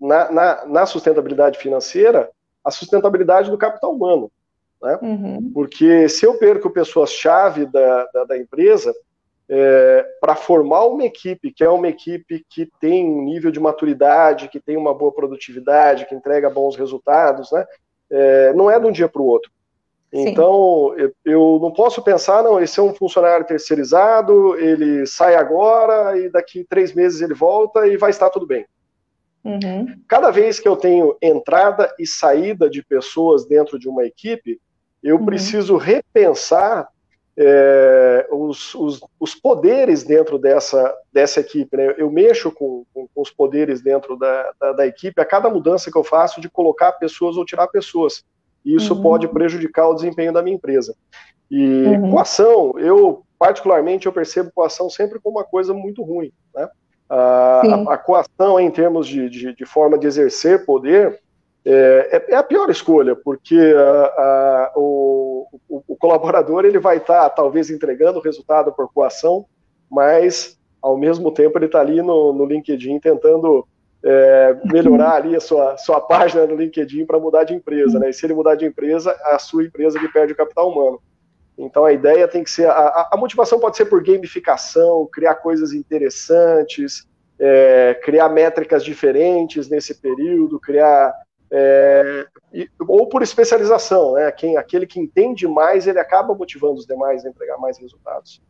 na, na, na sustentabilidade financeira a sustentabilidade do capital humano. Né? Uhum. Porque se eu perco pessoas-chave da, da, da, empresa, é, para formar uma equipe, que é uma equipe que tem um nível de maturidade, que tem uma boa produtividade, que entrega bons resultados, né? É, não é de um dia para o outro. Sim. Então, eu, eu, não posso pensar, não, esse é um funcionário terceirizado, ele sai agora e daqui três meses ele volta e vai estar tudo bem. Uhum. Cada vez que eu tenho entrada e saída de pessoas dentro de uma equipe, eu uhum. preciso repensar é, os, os, os, poderes dentro dessa, dessa equipe. Né? Eu mexo com, com, com os poderes dentro da, da, da, equipe a cada mudança que eu faço de colocar pessoas ou tirar pessoas. E isso uhum. pode prejudicar o desempenho da minha empresa. E uhum. coação, eu particularmente eu percebo coação sempre como uma coisa muito ruim. Né? A, a, a, coação em termos de, de, de forma de exercer poder, é, é, é, a pior escolha, porque a, a, o, o, o, colaborador ele vai estar tá, talvez entregando o resultado por coação, mas ao mesmo tempo ele está ali no, no, LinkedIn tentando é, melhorar ali a sua, sua página no LinkedIn para mudar de empresa, né? E se ele mudar de empresa, a sua empresa que perde o capital humano. Então a ideia tem que ser a, a motivação pode ser por gamificação, criar coisas interessantes, é, criar métricas diferentes nesse período, criar é, ou por especialização, né? Quem, aquele que entende mais, ele acaba motivando os demais a entregar mais resultados.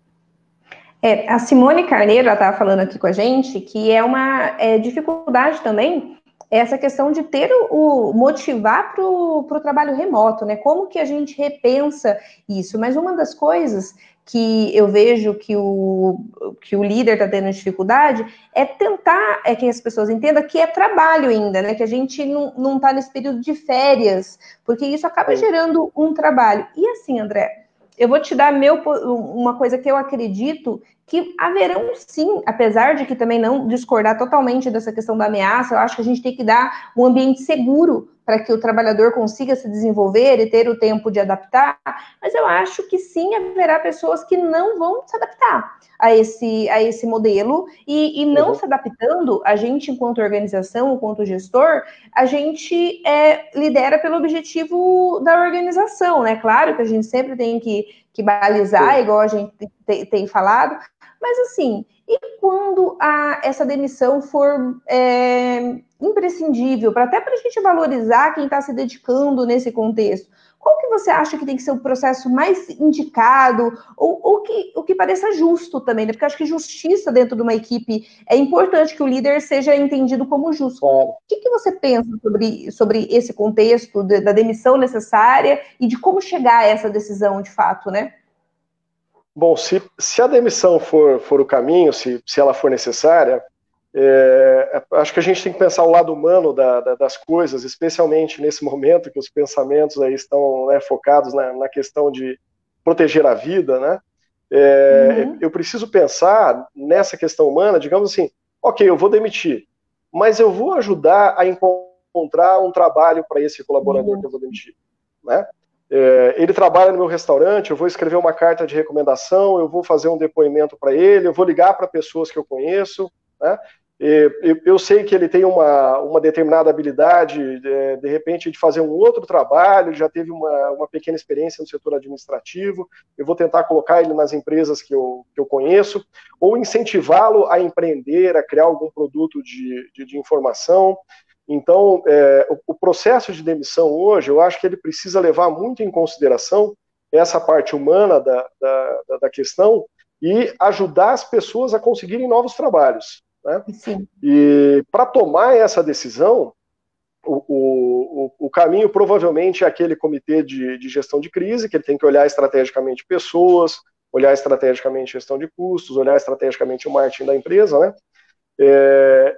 É, a Simone Carneiro estava falando aqui com a gente que é uma é, dificuldade também essa questão de ter o, o motivar para o trabalho remoto, né? Como que a gente repensa isso? Mas uma das coisas que eu vejo que o, que o líder está tendo dificuldade é tentar é que as pessoas entendam que é trabalho ainda, né? Que a gente não está nesse período de férias, porque isso acaba gerando um trabalho. E assim, André, eu vou te dar meu, uma coisa que eu acredito que haverão sim, apesar de que também não discordar totalmente dessa questão da ameaça, eu acho que a gente tem que dar um ambiente seguro para que o trabalhador consiga se desenvolver e ter o tempo de adaptar, mas eu acho que sim haverá pessoas que não vão se adaptar a esse, a esse modelo e, e não uhum. se adaptando, a gente, enquanto organização, enquanto gestor, a gente é, lidera pelo objetivo da organização, né? Claro que a gente sempre tem que, que balizar, igual a gente tem, tem falado, Mas assim, e quando a, essa demissão for é, imprescindível, para até para a gente valorizar quem está se dedicando nesse contexto? Qual que você acha que tem que ser o processo mais indicado, ou, ou que, o que pareça justo também, né? Porque eu acho que justiça dentro de uma equipe é importante que o líder seja entendido como justo. O que, que você pensa sobre, sobre esse contexto de, da demissão necessária e de como chegar a essa decisão de fato, né? Bom, se, se a demissão for, for o caminho, se, se ela for necessária, é, acho que a gente tem que pensar o lado humano da, da, das coisas, especialmente nesse momento que os pensamentos aí estão né, focados na, na, questão de proteger a vida, né? É, uhum. Eu preciso pensar nessa questão humana, digamos assim, ok, eu vou demitir, mas eu vou ajudar a encontrar um trabalho para esse colaborador uhum. que eu vou demitir, né? É, ele trabalha no meu restaurante, eu vou escrever uma carta de recomendação, eu vou fazer um depoimento para ele, eu vou ligar para pessoas que eu conheço, né? Eu sei que ele tem uma, uma determinada habilidade, é, de repente, de fazer um outro trabalho, já teve uma, uma pequena experiência no setor administrativo, eu vou tentar colocar ele nas empresas que eu, que eu conheço, ou incentivá-lo a empreender, a criar algum produto de, de, de informação. Então, é, o, o processo de demissão hoje, eu acho que ele precisa levar muito em consideração essa parte humana da, da, da questão e ajudar as pessoas a conseguirem novos trabalhos. Né? E para tomar essa decisão, o, o, o, caminho provavelmente é aquele comitê de, de, gestão de crise, que ele tem que olhar estrategicamente pessoas, olhar estrategicamente gestão de custos, olhar estrategicamente o marketing da empresa, né? É,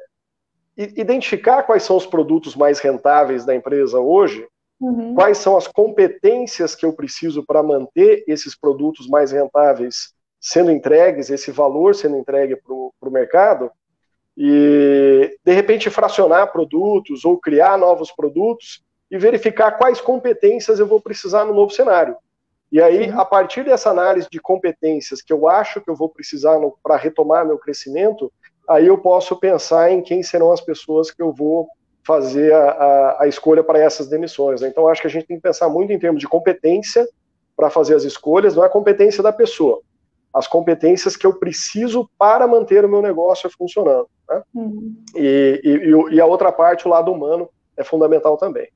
identificar quais são os produtos mais rentáveis da empresa hoje, uhum. quais são as competências que eu preciso para manter esses produtos mais rentáveis sendo entregues, esse valor sendo entregue para o mercado, e de repente fracionar produtos ou criar novos produtos e verificar quais competências eu vou precisar no novo cenário. E aí, a partir dessa análise de competências que eu acho que eu vou precisar para retomar meu crescimento, aí eu posso pensar em quem serão as pessoas que eu vou fazer a, a, a escolha para essas demissões. Né? Então, acho que a gente tem que pensar muito em termos de competência para fazer as escolhas, não é a competência da pessoa, as competências que eu preciso para manter o meu negócio funcionando. Né? Uhum. E, e, e, a outra parte, o lado humano, é fundamental também.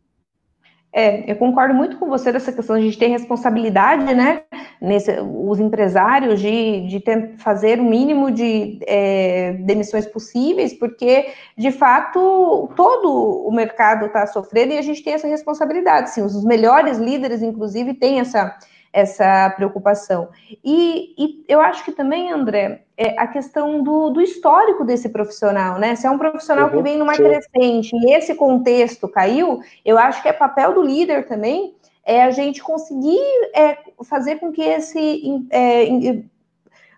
É, eu concordo muito com você dessa questão de a gente ter responsabilidade, né? Nesse, os empresários de, de ter, fazer o mínimo de é, demissões possíveis, porque de fato todo o mercado está sofrendo e a gente tem essa responsabilidade. Sim, os melhores líderes, inclusive, têm essa essa preocupação. E, e, eu acho que também, André, é a questão do, do histórico desse profissional, né? Se é um profissional uhum, que vem numa sim. crescente e esse contexto caiu, eu acho que é papel do líder também é a gente conseguir é, fazer com que esse é,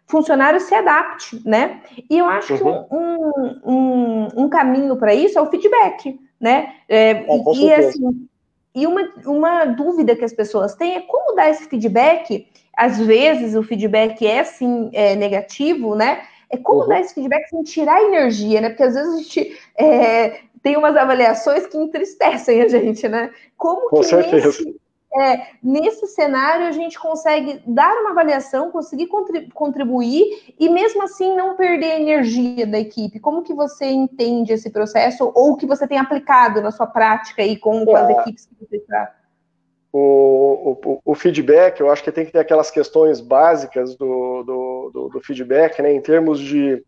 funcionário se adapte, né? E eu acho uhum. que um, um, um caminho para isso é o feedback, né? É, é e assim, e uma, uma dúvida que as pessoas têm é como dar esse feedback. Às vezes o feedback é sim é, negativo, né? É como uhum. dar esse feedback sem tirar energia, né? Porque às vezes a gente é, tem umas avaliações que entristecem a gente, né? Como Com que certeza. nesse, é, nesse cenário a gente consegue dar uma avaliação, conseguir contribuir e mesmo assim não perder a energia da equipe. Como que você entende esse processo ou que você tem aplicado na sua prática aí com, com as é. equipes que você está? O, o, o, feedback, eu acho que tem que ter aquelas questões básicas do, do, do, do feedback, né, em termos de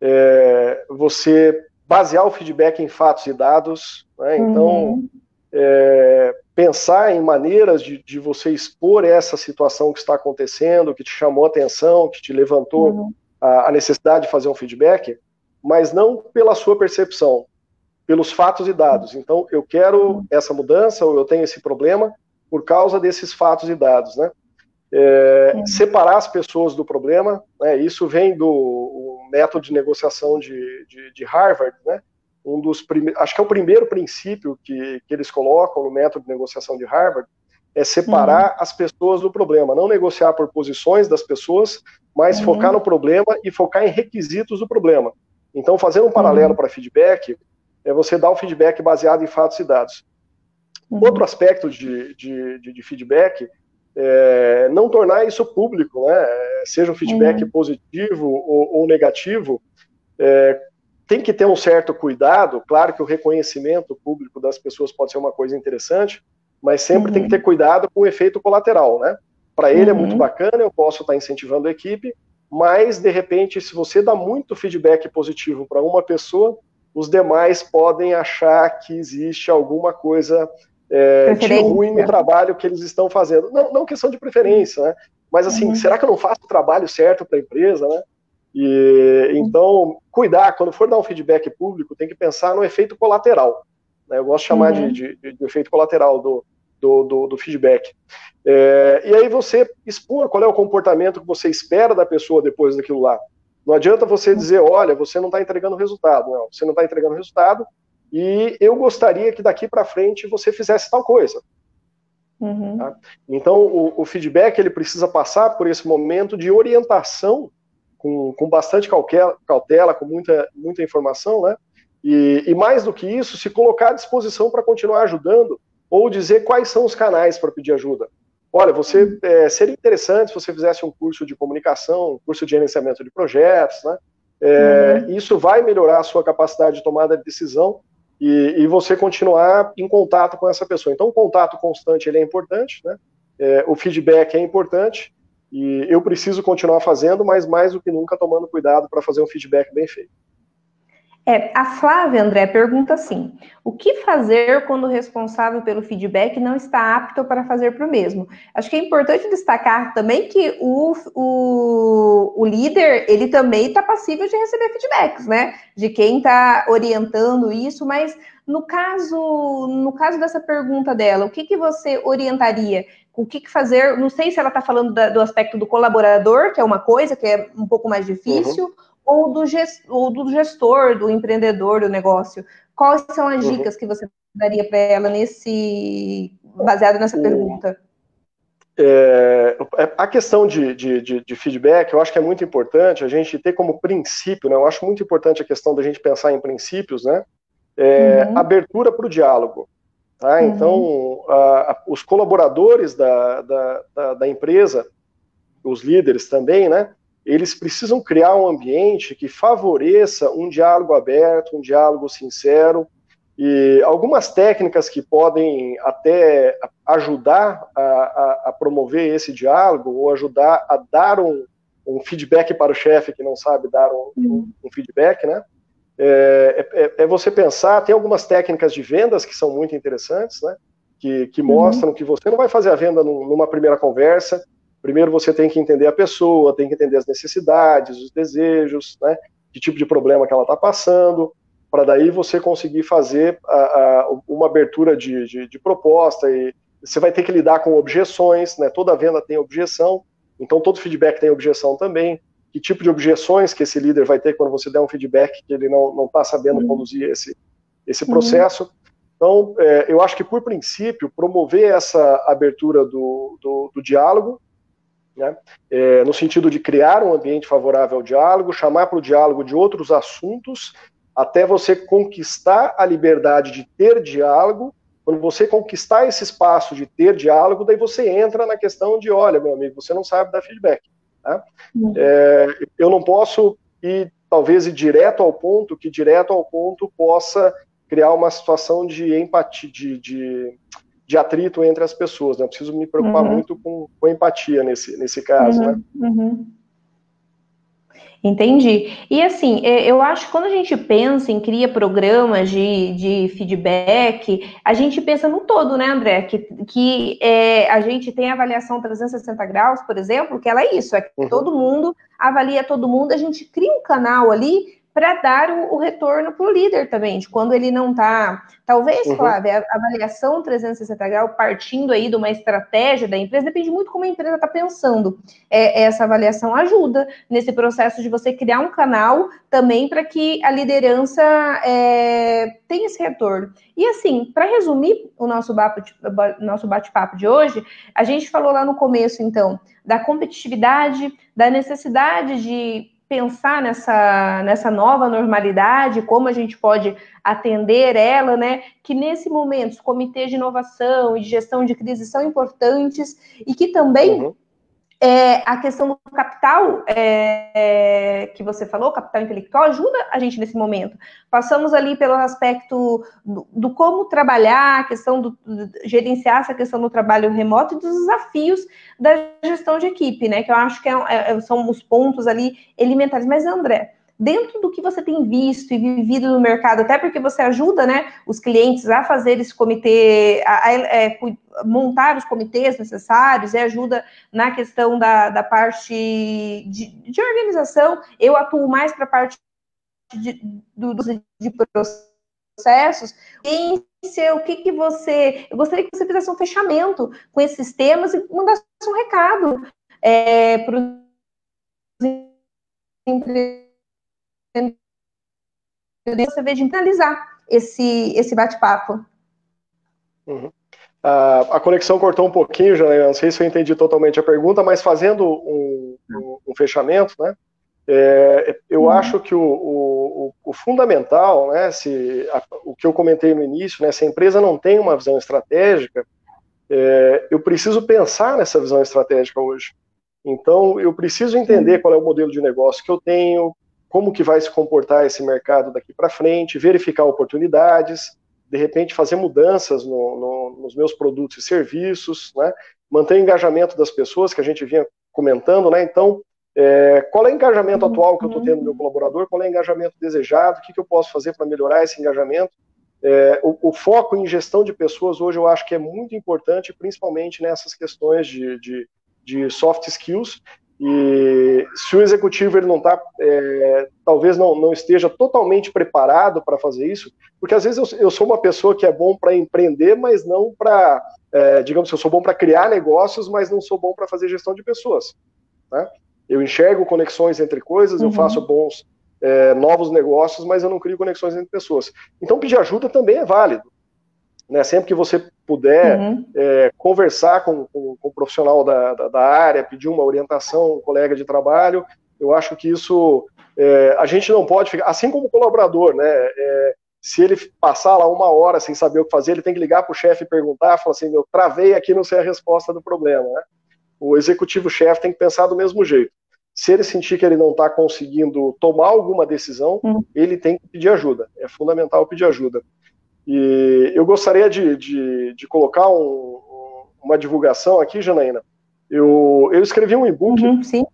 é, você basear o feedback em fatos e dados. Né, então, uhum. É, pensar em maneiras de, de, você expor essa situação que está acontecendo, que te chamou a atenção, que te levantou uhum. a, a, necessidade de fazer um feedback, mas não pela sua percepção, pelos fatos e dados. Então, eu quero essa mudança, ou eu tenho esse problema, por causa desses fatos e dados, né? É, uhum. Separar as pessoas do problema, né? isso vem do método de negociação de, de, de Harvard, né? Um dos primeiros, acho que é o primeiro princípio que, que eles colocam no método de negociação de Harvard, é separar uhum. as pessoas do problema, não negociar por posições das pessoas, mas uhum. focar no problema e focar em requisitos do problema. Então, fazendo um paralelo uhum. para feedback, é você dar o feedback baseado em fatos e dados. Uhum. Outro aspecto de, de, de, de feedback é, não tornar isso público, né? Seja um feedback uhum. positivo ou, ou negativo, é, tem que ter um certo cuidado. Claro que o reconhecimento público das pessoas pode ser uma coisa interessante, mas sempre uhum. tem que ter cuidado com o efeito colateral, né? Para ele uhum. é muito uhum. bacana, eu posso estar incentivando a equipe, mas de repente, se você dá muito feedback positivo para uma pessoa, os demais podem achar que existe alguma coisa é, de ruim no trabalho que eles estão fazendo. Não, não questão de preferência, né? Mas assim, uhum. será que eu não faço o trabalho certo para a empresa, né? E, então, cuidar, quando for dar um feedback público, tem que pensar no efeito colateral. Né? Eu gosto de chamar uhum. de, de, de, efeito colateral do, do, do, do feedback. É, e aí você expor qual é o comportamento que você espera da pessoa depois daquilo lá. Não adianta você dizer, olha, você não está entregando resultado. Não, você não está entregando resultado e eu gostaria que daqui para frente você fizesse tal coisa. Uhum. Tá? Então, o, o, feedback ele precisa passar por esse momento de orientação com, com bastante cautela, cautela, com muita, muita informação, né? E, e mais do que isso, se colocar à disposição para continuar ajudando ou dizer quais são os canais para pedir ajuda. Olha, você é, seria interessante se você fizesse um curso de comunicação, um curso de gerenciamento de projetos, né? É, uhum. Isso vai melhorar a sua capacidade de tomada de decisão e, e, você continuar em contato com essa pessoa. Então, o contato constante ele é importante, né? É, o feedback é importante e eu preciso continuar fazendo, mas mais do que nunca tomando cuidado para fazer um feedback bem feito. É, a Flávia André pergunta assim: o que fazer quando o responsável pelo feedback não está apto para fazer para o mesmo? Acho que é importante destacar também que o, o, o líder ele também está passível de receber feedbacks, né? De quem está orientando isso, mas no caso, no caso dessa pergunta dela, o que, que você orientaria? O que, fazer? Não sei se ela está falando da, do aspecto do colaborador, que é uma coisa que é um pouco mais difícil. Uhum ou do, gestor, ou do gestor, do empreendedor do negócio? Quais são as uhum. dicas que você daria para ela nesse baseado nessa pergunta? É, a questão de, de, de, de, feedback, eu acho que é muito importante a gente ter como princípio, né? Eu acho muito importante a questão da gente pensar em princípios, né? É, uhum. Abertura para o diálogo. Tá? Uhum. Então, a, a, os colaboradores da, da, da, da empresa, os líderes também, né? eles precisam criar um ambiente que favoreça um diálogo aberto, um diálogo sincero, e algumas técnicas que podem até ajudar a, a, promover esse diálogo ou ajudar a dar um, um feedback para o chefe que não sabe dar um, um, um feedback, né? É, é, é, você pensar, tem algumas técnicas de vendas que são muito interessantes, né? Que, que mostram uhum. que você não vai fazer a venda numa primeira conversa, Primeiro você tem que entender a pessoa, tem que entender as necessidades, os desejos, né? Que tipo de problema que ela está passando, para daí você conseguir fazer a, a, uma abertura de, de, de, proposta e você vai ter que lidar com objeções, né? Toda venda tem objeção, então todo feedback tem objeção também. Que tipo de objeções que esse líder vai ter quando você der um feedback que ele não está sabendo uhum. conduzir esse, esse processo? Uhum. Então, é, eu acho que, por princípio, promover essa abertura do, do, do diálogo né? É, no sentido de criar um ambiente favorável ao diálogo, chamar para o diálogo de outros assuntos, até você conquistar a liberdade de ter diálogo. Quando você conquistar esse espaço de ter diálogo, daí você entra na questão de, olha, meu amigo, você não sabe dar feedback. Uhum. É, eu não posso ir, talvez, ir direto ao ponto, que direto ao ponto possa criar uma situação de empatia, de, de de atrito entre as pessoas, né? Eu preciso me preocupar uhum. muito com, com empatia nesse, nesse caso, uhum. né? Uhum. Entendi. E assim, é, eu acho que quando a gente pensa em cria programas de, de feedback, a gente pensa no todo, né, André? Que, que é, a gente tem avaliação 360 graus, por exemplo, que ela é isso, é que uhum. todo mundo avalia todo mundo, a gente cria um canal ali para dar o, o retorno para o líder também, de quando ele não está. Talvez, uhum. Flávia, a avaliação 360 graus, partindo aí de uma estratégia da empresa, depende muito como a empresa está pensando. É, essa avaliação ajuda nesse processo de você criar um canal também para que a liderança é, tenha esse retorno. E assim, para resumir o nosso bate-papo de hoje, a gente falou lá no começo, então, da competitividade, da necessidade de pensar nessa, nessa nova normalidade, como a gente pode atender ela, né? Que nesse momento os comitês de inovação e de gestão de crise são importantes e que também uhum é, a questão do capital é, é, que você falou, capital intelectual, ajuda a gente nesse momento. Passamos ali pelo aspecto do, do como trabalhar, a questão do, do, gerenciar essa questão do trabalho remoto e dos desafios da gestão de equipe, né? Que eu acho que é, é são os pontos ali elementares. Mas, André, dentro do que você tem visto e vivido no mercado, até porque você ajuda né, os clientes a fazer esse comitê, a, a, a é, montar os comitês necessários, e ajuda na questão da, da parte de, de organização. Eu atuo mais para a parte de, do, de processos. E o que, que você. Eu gostaria que você fizesse um fechamento com esses temas e mandasse um recado é, para os você vê de internalizar esse, esse bate-papo. Uhum. a conexão cortou um pouquinho, já não sei se eu entendi totalmente a pergunta, mas fazendo um, um, um fechamento, né? É, eu uhum. acho que o, o, o, fundamental, né, se, a, o que eu comentei no início, né, se a empresa não tem uma visão estratégica, é, eu preciso pensar nessa visão estratégica hoje. Então, eu preciso entender qual é o modelo de negócio que eu tenho, como que vai se comportar esse mercado daqui para frente, verificar oportunidades, de repente fazer mudanças no, no, nos meus produtos e serviços, né? manter o engajamento das pessoas que a gente vinha comentando, né? Então, é, qual é o engajamento atual que eu estou tendo no meu colaborador? Qual é o engajamento desejado? O que, que eu posso fazer para melhorar esse engajamento? É, o, o, foco em gestão de pessoas hoje eu acho que é muito importante, principalmente nessas questões de, de, de soft skills e se o executivo ele não está, é, talvez não, não esteja totalmente preparado para fazer isso, porque às vezes eu, eu sou uma pessoa que é bom para empreender, mas não para, é, digamos, eu sou bom para criar negócios, mas não sou bom para fazer gestão de pessoas. Né? Eu enxergo conexões entre coisas, uhum. eu faço bons é, novos negócios, mas eu não crio conexões entre pessoas. Então pedir ajuda também é válido. Né, sempre que você puder uhum. é, conversar com, com, com, o profissional da, da, da, área, pedir uma orientação, um colega de trabalho, eu acho que isso é, a gente não pode ficar, assim como colaborador, né? É, se ele passar lá uma hora sem saber o que fazer, ele tem que ligar para o chefe e perguntar, falar assim, eu travei aqui, não sei a resposta do problema, né? O executivo-chefe tem que pensar do mesmo jeito. Se ele sentir que ele não está conseguindo tomar alguma decisão, uhum. ele tem que pedir ajuda. É fundamental pedir ajuda. E eu gostaria de, de, de colocar um, uma divulgação aqui, Janaína. Eu, eu escrevi um e-book uhum,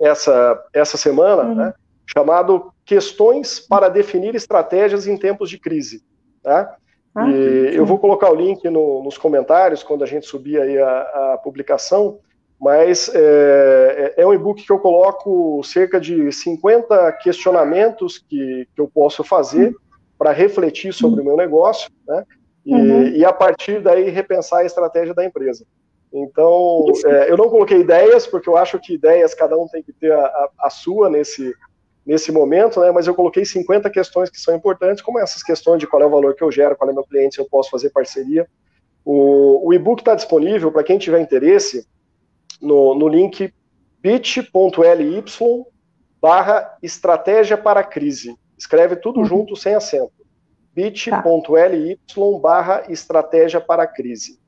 essa, essa semana, uhum. né, chamado Questões para Definir Estratégias em Tempos de Crise. Tá? Ah, e sim. eu vou colocar o link no, nos comentários quando a gente subir aí a, a publicação, mas é, é, é um e-book que eu coloco cerca de 50 questionamentos que, que eu posso fazer uhum para refletir sobre o meu negócio, né? E, uhum. e, a partir daí repensar a estratégia da empresa. Então, é, eu não coloquei ideias, porque eu acho que ideias cada um tem que ter a, a, a, sua nesse, nesse momento, né? Mas eu coloquei 50 questões que são importantes, como essas questões de qual é o valor que eu gero, qual é meu cliente, se eu posso fazer parceria. O, o e-book está disponível para quem tiver interesse no, no link bit.ly barra estratégia para crise. Escreve tudo uhum. junto, sem acento. bit.ly barra estratégia para crise.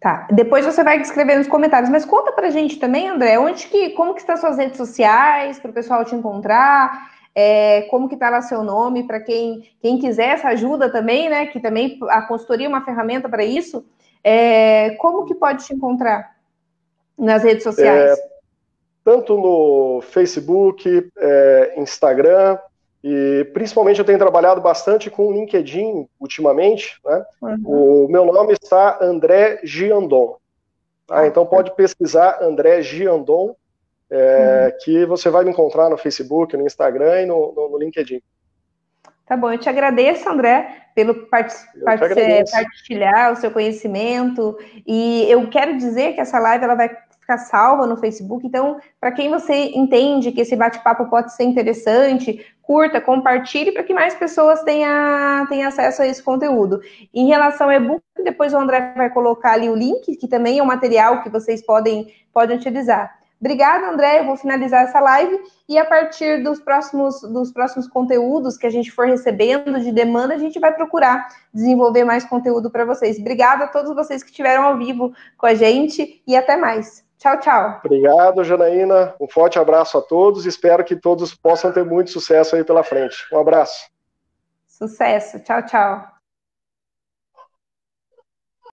Tá. Depois você vai escrever nos comentários, mas conta pra gente também, André, onde que, como que estão suas redes sociais, para o pessoal te encontrar, é, como que tá lá seu nome, para quem, quem quiser essa ajuda também, né, que também a consultoria é uma ferramenta para isso, é, como que pode te encontrar nas redes sociais? É, tanto no Facebook, é, Instagram, e principalmente eu tenho trabalhado bastante com o LinkedIn ultimamente. Né? Uhum. O meu nome está André Giandon. Tá? Então pode pesquisar André Giandon, é, uhum. que você vai me encontrar no Facebook, no Instagram e no, no, no LinkedIn. Tá bom, eu te agradeço, André, pelo part partilhar o seu conhecimento. E eu quero dizer que essa live ela vai ficar salva no Facebook. Então, para quem você entende que esse bate-papo pode ser interessante, curta, compartilhe para que mais pessoas tenham, tenham acesso a esse conteúdo. Em relação ao e-book, depois o André vai colocar ali o link, que também é um material que vocês podem, podem utilizar. Obrigada, André. Eu vou finalizar essa live e a partir dos próximos, dos próximos conteúdos que a gente for recebendo de demanda, a gente vai procurar desenvolver mais conteúdo para vocês. Obrigada a todos vocês que estiveram ao vivo com a gente e até mais. Tchau, tchau. Obrigado, Janaína. Um forte abraço a todos. Espero que todos possam ter muito sucesso aí pela frente. Um abraço. Sucesso. Tchau, tchau.